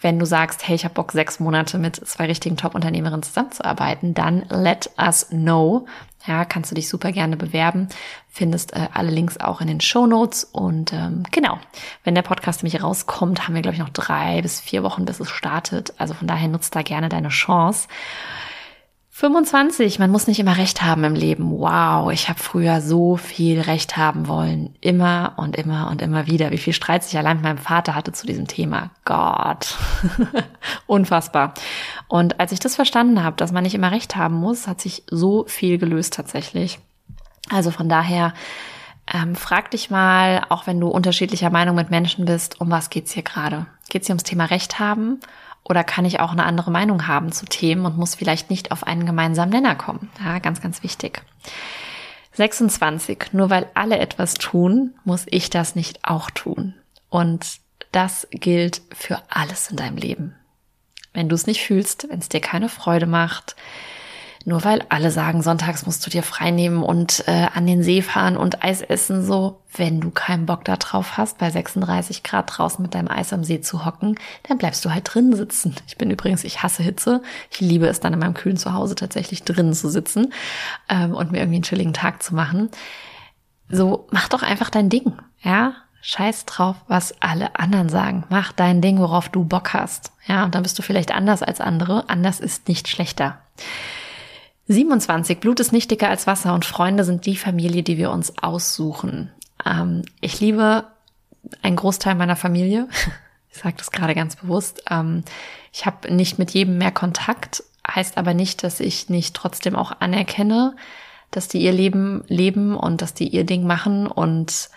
Speaker 1: Wenn du sagst, hey, ich habe Bock, sechs Monate mit zwei richtigen Top-Unternehmerinnen zusammenzuarbeiten, dann let us know. Ja, kannst du dich super gerne bewerben. Findest äh, alle Links auch in den Show Notes. Und ähm, genau, wenn der Podcast nämlich rauskommt, haben wir, glaube ich, noch drei bis vier Wochen, bis es startet. Also von daher nutzt da gerne deine Chance. 25, man muss nicht immer recht haben im Leben. Wow, ich habe früher so viel recht haben wollen. Immer und immer und immer wieder. Wie viel Streit ich allein mit meinem Vater hatte zu diesem Thema. Gott. [laughs] Unfassbar. Und als ich das verstanden habe, dass man nicht immer recht haben muss, hat sich so viel gelöst tatsächlich. Also von daher, ähm, frag dich mal, auch wenn du unterschiedlicher Meinung mit Menschen bist, um was geht's hier gerade? Geht's hier ums Thema Recht haben oder kann ich auch eine andere Meinung haben zu Themen und muss vielleicht nicht auf einen gemeinsamen Nenner kommen? Ja, ganz, ganz wichtig. 26. Nur weil alle etwas tun, muss ich das nicht auch tun. Und das gilt für alles in deinem Leben. Wenn du es nicht fühlst, wenn es dir keine Freude macht, nur weil alle sagen, sonntags musst du dir frei nehmen und äh, an den See fahren und Eis essen, so, wenn du keinen Bock da drauf hast, bei 36 Grad draußen mit deinem Eis am See zu hocken, dann bleibst du halt drin sitzen. Ich bin übrigens, ich hasse Hitze. Ich liebe es dann in meinem kühlen Zuhause tatsächlich drinnen zu sitzen ähm, und mir irgendwie einen chilligen Tag zu machen. So, mach doch einfach dein Ding, ja? Scheiß drauf, was alle anderen sagen. Mach dein Ding, worauf du Bock hast. Ja, und dann bist du vielleicht anders als andere. Anders ist nicht schlechter. 27. Blut ist nicht dicker als Wasser und Freunde sind die Familie, die wir uns aussuchen. Ähm, ich liebe einen Großteil meiner Familie. [laughs] Ich sage das gerade ganz bewusst. Ähm, ich habe nicht mit jedem mehr Kontakt, heißt aber nicht, dass ich nicht trotzdem auch anerkenne, dass die ihr Leben leben und dass die ihr Ding machen und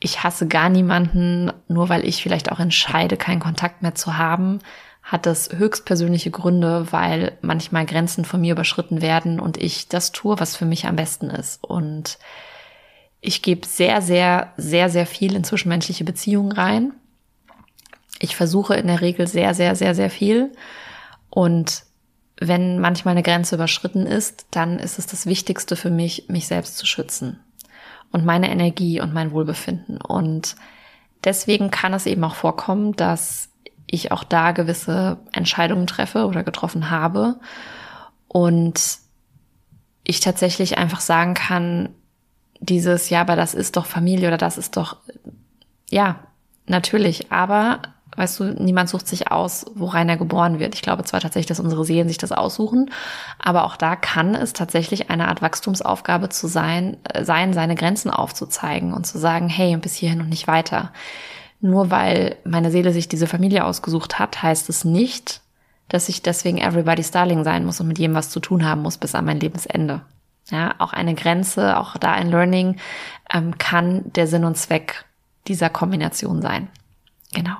Speaker 1: ich hasse gar niemanden, nur weil ich vielleicht auch entscheide, keinen Kontakt mehr zu haben hat das höchstpersönliche Gründe, weil manchmal Grenzen von mir überschritten werden und ich das tue, was für mich am besten ist. Und ich gebe sehr, sehr, sehr, sehr viel in zwischenmenschliche Beziehungen rein. Ich versuche in der Regel sehr, sehr, sehr, sehr viel. Und wenn manchmal eine Grenze überschritten ist, dann ist es das Wichtigste für mich, mich selbst zu schützen und meine Energie und mein Wohlbefinden. Und deswegen kann es eben auch vorkommen, dass ich auch da gewisse Entscheidungen treffe oder getroffen habe. Und ich tatsächlich einfach sagen kann, dieses, ja, aber das ist doch Familie oder das ist doch, ja, natürlich, aber weißt du, niemand sucht sich aus, worein er geboren wird. Ich glaube zwar tatsächlich, dass unsere Seelen sich das aussuchen, aber auch da kann es tatsächlich eine Art Wachstumsaufgabe zu sein, äh, sein, seine Grenzen aufzuzeigen und zu sagen, hey, bis hierhin und nicht weiter. Nur weil meine Seele sich diese Familie ausgesucht hat, heißt es nicht, dass ich deswegen everybody's darling sein muss und mit jedem was zu tun haben muss bis an mein Lebensende. Ja, auch eine Grenze, auch da ein Learning ähm, kann der Sinn und Zweck dieser Kombination sein. Genau.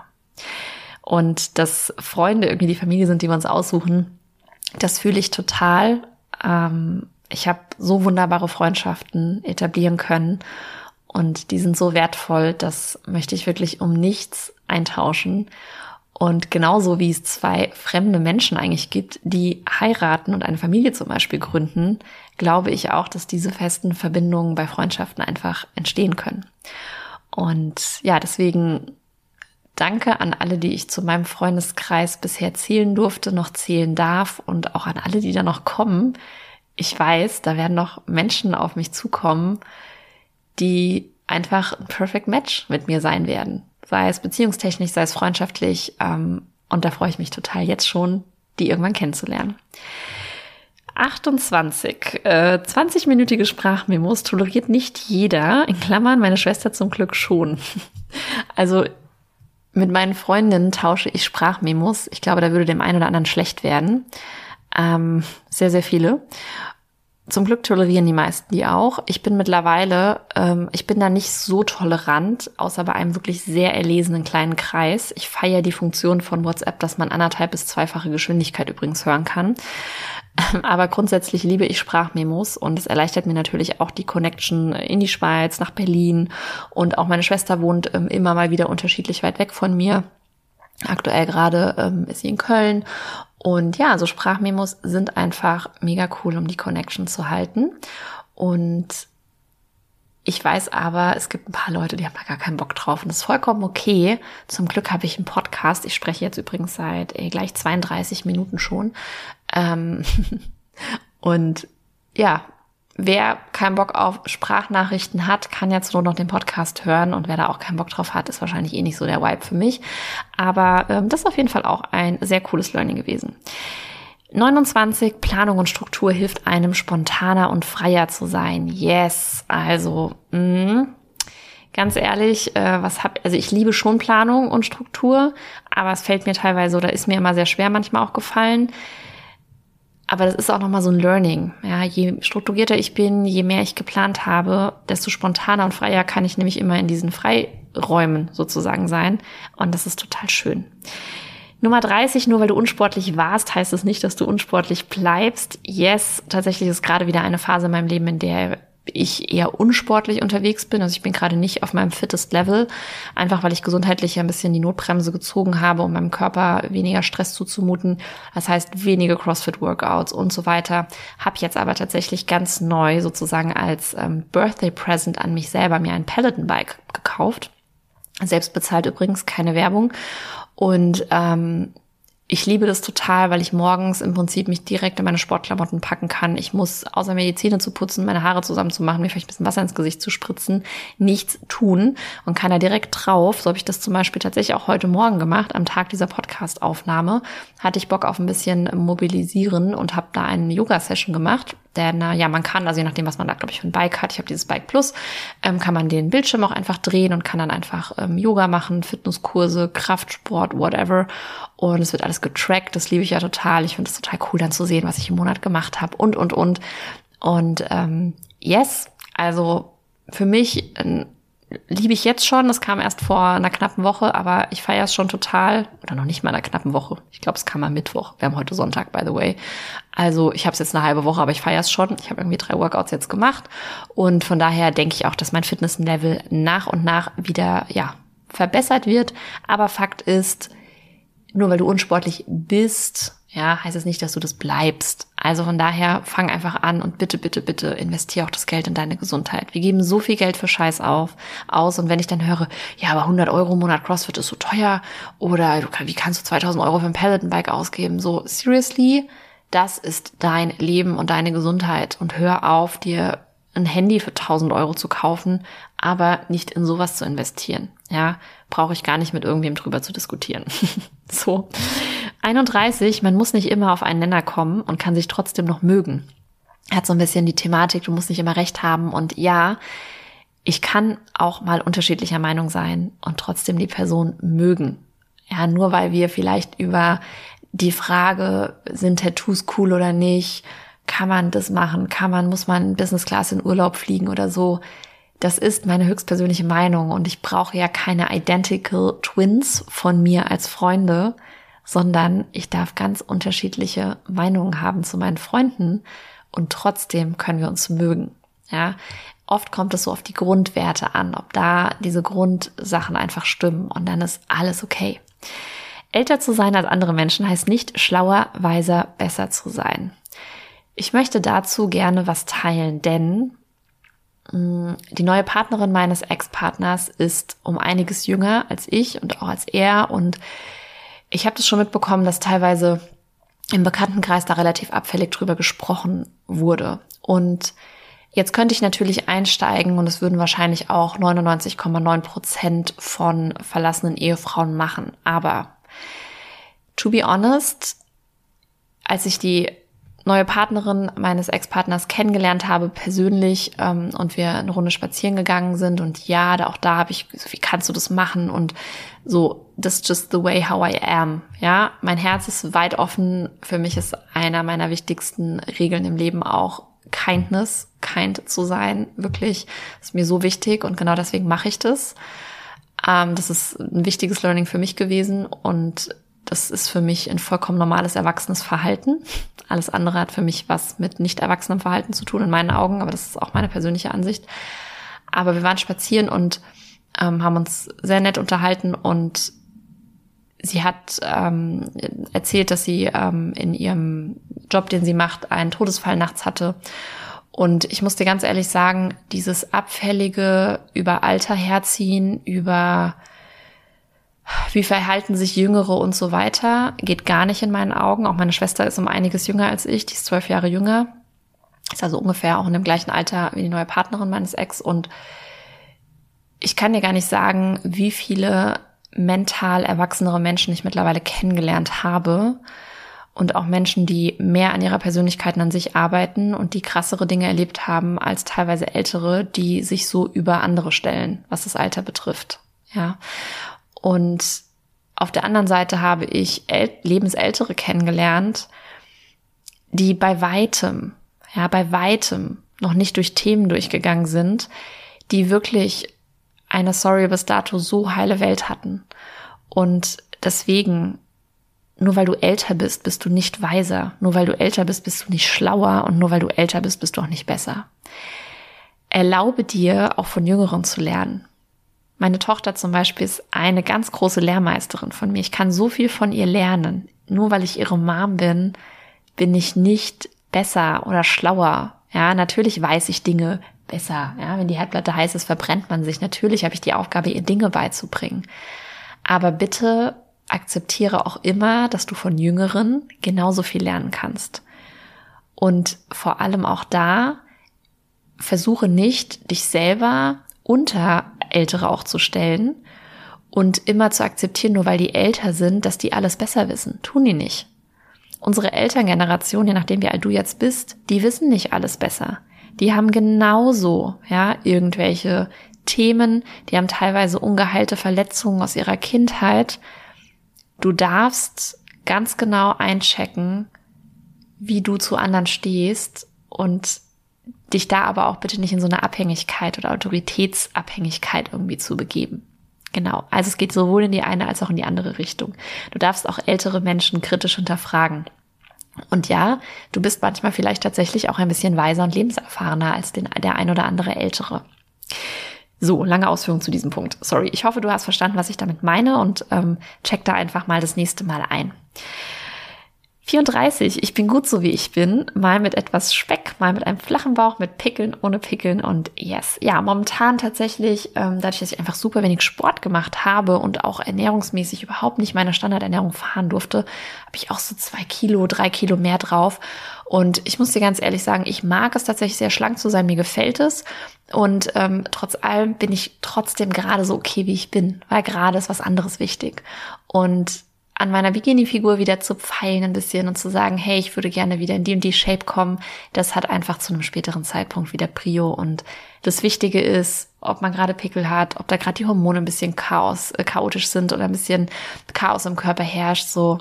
Speaker 1: Und dass Freunde irgendwie die Familie sind, die wir uns aussuchen, das fühle ich total. Ähm, ich habe so wunderbare Freundschaften etablieren können und die sind so wertvoll, das möchte ich wirklich um nichts eintauschen. Und genauso wie es zwei fremde Menschen eigentlich gibt, die heiraten und eine Familie zum Beispiel gründen, glaube ich auch, dass diese festen Verbindungen bei Freundschaften einfach entstehen können. Und ja, deswegen danke an alle, die ich zu meinem Freundeskreis bisher zählen durfte, noch zählen darf und auch an alle, die da noch kommen. Ich weiß, da werden noch Menschen auf mich zukommen, die einfach ein Perfect Match mit mir sein werden. Sei es beziehungstechnisch, sei es freundschaftlich. Ähm, und da freue ich mich total jetzt schon, die irgendwann kennenzulernen. 28. Äh, 20-minütige Sprachmemos toleriert nicht jeder. In Klammern, meine Schwester zum Glück schon. [laughs] Also mit meinen Freundinnen tausche ich Sprachmemos. Ich glaube, da würde dem einen oder anderen schlecht werden. Ähm, sehr, sehr viele zum Glück tolerieren die meisten die auch. Ich bin mittlerweile, ähm, ich bin da nicht so tolerant, außer bei einem wirklich sehr erlesenen kleinen Kreis. Ich feiere die Funktion von WhatsApp, dass man anderthalb bis zweifache Geschwindigkeit übrigens hören kann. Aber grundsätzlich liebe ich Sprachmemos und es erleichtert mir natürlich auch die Connection in die Schweiz, nach Berlin. Und auch meine Schwester wohnt ähm, immer mal wieder unterschiedlich weit weg von mir. Aktuell gerade ähm, ist sie in Köln und ja, so Sprachmemos sind einfach mega cool, um die Connection zu halten. Und Ich weiß aber, es gibt ein paar Leute, die haben da gar keinen Bock drauf und das ist vollkommen okay. Zum Glück habe ich einen Podcast. Ich spreche jetzt übrigens seit ey, gleich 32 Minuten schon. Ähm [laughs] und ja, wer keinen Bock auf Sprachnachrichten hat, kann jetzt nur noch den Podcast hören und wer da auch keinen Bock drauf hat, ist wahrscheinlich eh nicht so der Vibe für mich. Aber ähm, das ist auf jeden Fall auch ein sehr cooles Learning gewesen. 29 Planung und Struktur hilft einem spontaner und freier zu sein. Yes, also mh, ganz ehrlich, äh, was hab also ich liebe schon Planung und Struktur, aber es fällt mir teilweise oder ist mir immer sehr schwer manchmal auch gefallen. Aber das ist auch nochmal so ein Learning. Ja, je strukturierter ich bin, je mehr ich geplant habe, desto spontaner und freier kann ich nämlich immer in diesen Freiräumen sozusagen sein. Und das ist total schön. Nummer 30, nur weil du unsportlich warst, heißt es nicht, dass du unsportlich bleibst. Yes, tatsächlich ist gerade wieder eine Phase in meinem Leben, in der ich eher unsportlich unterwegs bin. Also ich bin gerade nicht auf meinem fittest Level, einfach weil ich gesundheitlich ein bisschen die Notbremse gezogen habe, um meinem Körper weniger Stress zuzumuten. Das heißt weniger CrossFit-Workouts und so weiter. Hab jetzt aber tatsächlich ganz neu sozusagen als ähm, Birthday Present an mich selber mir ein Peloton-Bike gekauft. Selbst bezahlt übrigens, keine Werbung. Und ähm, ich liebe das total, weil ich morgens im Prinzip mich direkt in meine Sportklamotten packen kann. Ich muss, außer mir die Zähne zu putzen, meine Haare zusammenzumachen, mir vielleicht ein bisschen Wasser ins Gesicht zu spritzen, nichts tun und kann da direkt drauf. So habe ich das zum Beispiel tatsächlich auch heute Morgen gemacht, am Tag dieser Podcast-Aufnahme. Hatte ich Bock auf ein bisschen mobilisieren und habe da eine Yoga-Session gemacht. Denn äh, ja, man kann, also je nachdem, was man da, glaube ich, für ein Bike hat, ich habe dieses Bike Plus, ähm, kann man den Bildschirm auch einfach drehen und kann dann einfach ähm, Yoga machen, Fitnesskurse, Kraftsport, whatever. Und es wird alles getrackt, das liebe ich ja total. Ich finde es total cool, dann zu sehen, was ich im Monat gemacht habe und, und, und. Und ähm, yes, also für mich ein liebe ich jetzt schon. Das kam erst vor einer knappen Woche, aber ich feiere es schon total. Oder noch nicht mal einer knappen Woche. Ich glaube, es kam am Mittwoch. Wir haben heute Sonntag, by the way. Also ich habe es jetzt eine halbe Woche, aber ich feiere es schon. Ich habe irgendwie drei Workouts jetzt gemacht. Und von daher denke ich auch, dass mein Fitnesslevel nach und nach wieder, ja, verbessert wird. Aber Fakt ist, nur weil du unsportlich bist, ja, heißt es nicht, dass du das bleibst. Also von daher fang einfach an und bitte, bitte, bitte investier auch das Geld in deine Gesundheit. Wir geben so viel Geld für Scheiß auf, aus und wenn ich dann höre, ja, aber 100 Euro im Monat CrossFit ist so teuer oder wie kannst du 2000 Euro für ein Peloton-Bike ausgeben? So, seriously, das ist dein Leben und deine Gesundheit und hör auf, dir ein Handy für 1000 Euro zu kaufen, aber nicht in sowas zu investieren. Ja, brauche ich gar nicht mit irgendwem drüber zu diskutieren. [laughs] so. 31, man muss nicht immer auf einen Nenner kommen und kann sich trotzdem noch mögen. Hat so ein bisschen die Thematik, du musst nicht immer recht haben und ja, ich kann auch mal unterschiedlicher Meinung sein und trotzdem die Person mögen. Ja, nur weil wir vielleicht über die Frage, sind Tattoos cool oder nicht, kann man das machen, kann man, muss man Business Class in Urlaub fliegen oder so. Das ist meine höchstpersönliche Meinung und ich brauche ja keine Identical Twins von mir als Freunde, sondern ich darf ganz unterschiedliche Meinungen haben zu meinen Freunden und trotzdem können wir uns mögen. Ja, oft kommt es so auf die Grundwerte an, ob da diese Grundsachen einfach stimmen und dann ist alles okay. Älter zu sein als andere Menschen heißt nicht schlauer, weiser, besser zu sein. Ich möchte dazu gerne was teilen, denn die neue Partnerin meines Ex-Partners ist um einiges jünger als ich und auch als er und ich habe das schon mitbekommen, dass teilweise im Bekanntenkreis da relativ abfällig drüber gesprochen wurde. Und jetzt könnte ich natürlich einsteigen und es würden wahrscheinlich auch 99,9 Prozent von verlassenen Ehefrauen machen. Aber to be honest, als ich die neue Partnerin meines Ex-Partners kennengelernt habe, persönlich, ähm, und wir eine Runde spazieren gegangen sind. Und ja, da, auch da habe ich, so, wie kannst du das machen? Und so, that's just the way how I am. Ja, mein Herz ist weit offen. Für mich ist einer meiner wichtigsten Regeln im Leben auch Kindness, kind zu sein. Wirklich, ist mir so wichtig und genau deswegen mache ich das. Ähm, das ist ein wichtiges Learning für mich gewesen und das ist für mich ein vollkommen normales erwachsenes Verhalten. Alles andere hat für mich was mit nicht erwachsenem Verhalten zu tun in meinen Augen, aber das ist auch meine persönliche Ansicht. Aber wir waren spazieren und ähm, haben uns sehr nett unterhalten und sie hat ähm, erzählt, dass sie ähm, in ihrem Job, den sie macht, einen Todesfall nachts hatte Und ich muss dir ganz ehrlich sagen, dieses abfällige über Alter herziehen, über wie verhalten sich Jüngere und so weiter, geht gar nicht in meinen Augen. Auch meine Schwester ist um einiges jünger als ich, die ist zwölf Jahre jünger. Ist also ungefähr auch in dem gleichen Alter wie die neue Partnerin meines Ex. Und ich kann dir gar nicht sagen, wie viele mental erwachsenere Menschen ich mittlerweile kennengelernt habe. Und auch Menschen, die mehr an ihrer Persönlichkeit an sich arbeiten und die krassere Dinge erlebt haben als teilweise ältere, die sich so über andere stellen, was das Alter betrifft. Ja. Und auf der anderen Seite habe ich Lebensältere kennengelernt, die bei weitem, ja, bei weitem noch nicht durch Themen durchgegangen sind, die wirklich eine Sorry bis dato so heile Welt hatten. Und deswegen, nur weil du älter bist, bist du nicht weiser. Nur weil du älter bist, bist du nicht schlauer. Und nur weil du älter bist, bist du auch nicht besser. Erlaube dir, auch von Jüngeren zu lernen. Meine Tochter zum Beispiel ist eine ganz große Lehrmeisterin von mir. Ich kann so viel von ihr lernen. Nur weil ich ihre Mom bin, bin ich nicht besser oder schlauer. Ja, natürlich weiß ich Dinge besser. Ja, wenn die Herdplatte heiß ist, verbrennt man sich. Natürlich habe ich die Aufgabe, ihr Dinge beizubringen. Aber bitte akzeptiere auch immer, dass du von Jüngeren genauso viel lernen kannst. Und vor allem auch da, versuche nicht, dich selber unter Ältere auch zu stellen und immer zu akzeptieren, nur weil die älter sind, dass die alles besser wissen. Tun die nicht. Unsere Elterngeneration, je nachdem wie alt du jetzt bist, die wissen nicht alles besser. Die haben genauso, ja, irgendwelche Themen, die haben teilweise ungeheilte Verletzungen aus ihrer Kindheit. Du darfst ganz genau einchecken, wie du zu anderen stehst und dich da aber auch bitte nicht in so eine Abhängigkeit oder Autoritätsabhängigkeit irgendwie zu begeben. Genau. Also es geht sowohl in die eine als auch in die andere Richtung. Du darfst auch ältere Menschen kritisch hinterfragen. Und ja, du bist manchmal vielleicht tatsächlich auch ein bisschen weiser und lebenserfahrener als den, der ein oder andere Ältere. So, lange Ausführung zu diesem Punkt. Sorry. Ich hoffe, du hast verstanden, was ich damit meine und ähm, check da einfach mal das nächste Mal ein. 34. Ich bin gut so wie ich bin. Mal mit etwas Speck, mal mit einem flachen Bauch, mit Pickeln, ohne Pickeln und yes. Ja, momentan tatsächlich, ähm, dadurch, dass ich einfach super wenig Sport gemacht habe und auch ernährungsmäßig überhaupt nicht meine Standardernährung fahren durfte, habe ich auch so zwei Kilo, drei Kilo mehr drauf. Und ich muss dir ganz ehrlich sagen, ich mag es tatsächlich sehr schlank zu sein, mir gefällt es. Und ähm, trotz allem bin ich trotzdem gerade so okay, wie ich bin, weil gerade ist was anderes wichtig. Und an meiner Bikini-Figur wieder zu feilen ein bisschen und zu sagen, hey, ich würde gerne wieder in die und die Shape kommen, das hat einfach zu einem späteren Zeitpunkt wieder Prio. Und das Wichtige ist, ob man gerade Pickel hat, ob da gerade die Hormone ein bisschen chaos, äh, chaotisch sind oder ein bisschen Chaos im Körper herrscht, so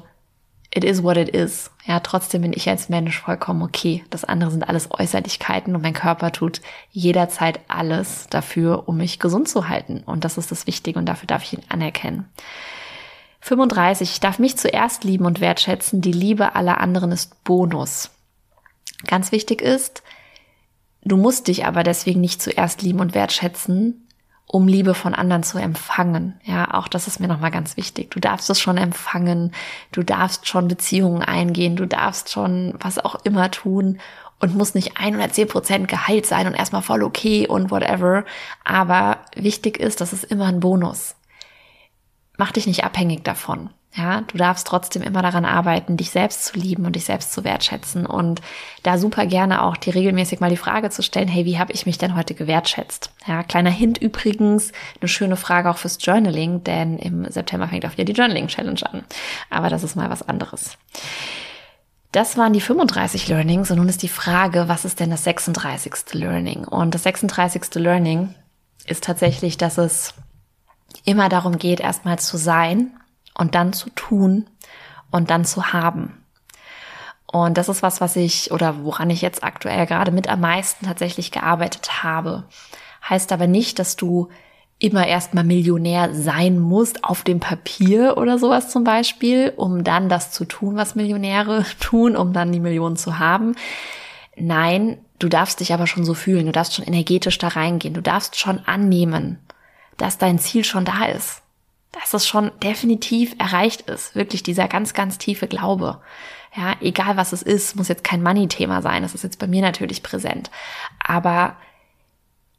Speaker 1: it is what it is. Ja, trotzdem bin ich als Mensch vollkommen okay. Das andere sind alles Äußerlichkeiten und mein Körper tut jederzeit alles dafür, um mich gesund zu halten. Und das ist das Wichtige und dafür darf ich ihn anerkennen. 35. Ich darf mich zuerst lieben und wertschätzen. Die Liebe aller anderen ist Bonus. Ganz wichtig ist, du musst dich aber deswegen nicht zuerst lieben und wertschätzen, um Liebe von anderen zu empfangen. Ja, auch das ist mir nochmal ganz wichtig. Du darfst es schon empfangen. Du darfst schon Beziehungen eingehen. Du darfst schon was auch immer tun und muss nicht 110 Prozent geheilt sein und erstmal voll okay und whatever. Aber wichtig ist, das ist immer ein Bonus mach dich nicht abhängig davon. Ja, du darfst trotzdem immer daran arbeiten, dich selbst zu lieben und dich selbst zu wertschätzen und da super gerne auch dir regelmäßig mal die Frage zu stellen, hey, wie habe ich mich denn heute gewertschätzt? Ja, kleiner Hint übrigens, eine schöne Frage auch fürs Journaling, denn im September fängt auch wieder die Journaling Challenge an. Aber das ist mal was anderes. Das waren die 35 Learnings und nun ist die Frage, was ist denn das 36. Learning? Und das 36. Learning ist tatsächlich, dass es immer darum geht, erstmal zu sein und dann zu tun und dann zu haben. Und das ist was, was ich oder woran ich jetzt aktuell gerade mit am meisten tatsächlich gearbeitet habe. Heißt aber nicht, dass du immer erstmal Millionär sein musst auf dem Papier oder sowas zum Beispiel, um dann das zu tun, was Millionäre [laughs] tun, um dann die Millionen zu haben. Nein, du darfst dich aber schon so fühlen, du darfst schon energetisch da reingehen, du darfst schon annehmen, dass dein Ziel schon da ist. dass es schon definitiv erreicht ist. Wirklich dieser ganz, ganz tiefe Glaube. Ja, egal was es ist, muss jetzt kein Money-Thema sein. Das ist jetzt bei mir natürlich präsent. Aber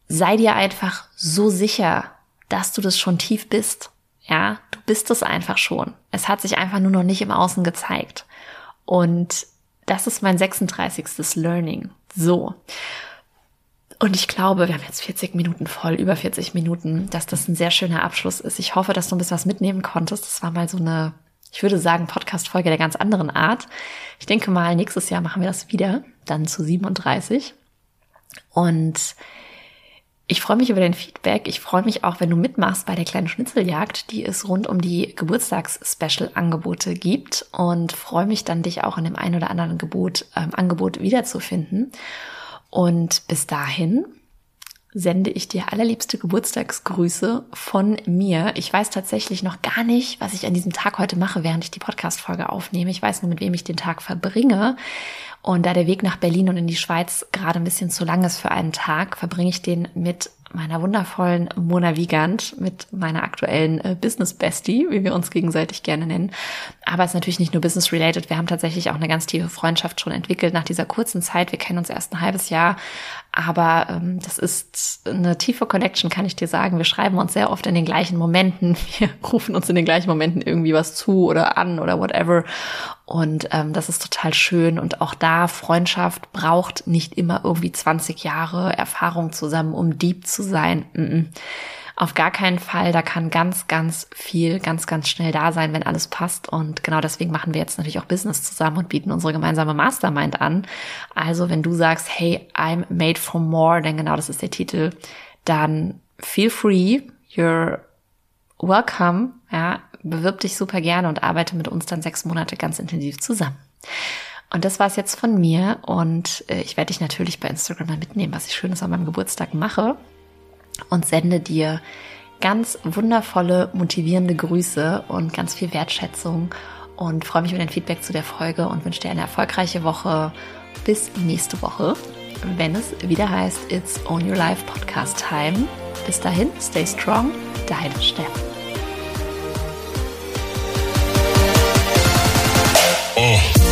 Speaker 1: sei dir einfach so sicher, dass du das schon tief bist. Ja, du bist es einfach schon. Es hat sich einfach nur noch nicht im Außen gezeigt. Und das ist mein 36. Learning. So. Und ich glaube, wir haben jetzt 40 Minuten voll, über 40 Minuten, dass das ein sehr schöner Abschluss ist. Ich hoffe, dass du ein bisschen was mitnehmen konntest. Das war mal so eine, ich würde sagen, Podcast-Folge der ganz anderen Art. Ich denke mal, nächstes Jahr machen wir das wieder, dann zu 37. Und ich freue mich über dein Feedback. Ich freue mich auch, wenn du mitmachst bei der kleinen Schnitzeljagd, die es rund um die Geburtstags-Special-Angebote gibt und freue mich dann, dich auch in dem ein oder anderen Gebot, ähm, Angebot wiederzufinden. Und bis dahin sende ich dir allerliebste Geburtstagsgrüße von mir. Ich weiß tatsächlich noch gar nicht, was ich an diesem Tag heute mache, während ich die Podcast-Folge aufnehme. Ich weiß nur, mit wem ich den Tag verbringe. Und da der Weg nach Berlin und in die Schweiz gerade ein bisschen zu lang ist für einen Tag, verbringe ich den mit meiner wundervollen Mona Wiegand, mit meiner aktuellen äh, Business Bestie, wie wir uns gegenseitig gerne nennen. Aber es ist natürlich nicht nur Business related. Wir haben tatsächlich auch eine ganz tiefe Freundschaft schon entwickelt nach dieser kurzen Zeit. Wir kennen uns erst ein halbes Jahr, aber ähm, das ist eine tiefe Connection, kann ich dir sagen. Wir schreiben uns sehr oft in den gleichen Momenten. [laughs] Wir rufen uns in den gleichen Momenten irgendwie was zu oder an oder whatever. Und ähm, das ist total schön. Und auch da, Freundschaft braucht nicht immer irgendwie 20 Jahre Erfahrung zusammen, um deep zu sein. Mm -mm. Auf gar keinen Fall. Da kann ganz, ganz viel, ganz, ganz schnell da sein, wenn alles passt. Und genau deswegen machen wir jetzt natürlich auch Business zusammen und bieten unsere gemeinsame Mastermind an. Also wenn du sagst, hey, I'm made for more, denn genau das ist der Titel, dann feel free. You're welcome. Ja, bewirb dich super gerne und arbeite mit uns dann sechs Monate ganz intensiv zusammen. Und das war es jetzt von mir und äh, ich werde dich natürlich bei Instagram mal mitnehmen, was ich Schönes an meinem Geburtstag mache und sende dir ganz wundervolle, motivierende Grüße und ganz viel Wertschätzung und freue mich über dein Feedback zu der Folge und wünsche dir eine erfolgreiche Woche. Bis nächste Woche, wenn es wieder heißt It's Own Your Life Podcast Time. Bis dahin, stay strong, deine Sterne.
Speaker 2: Oh.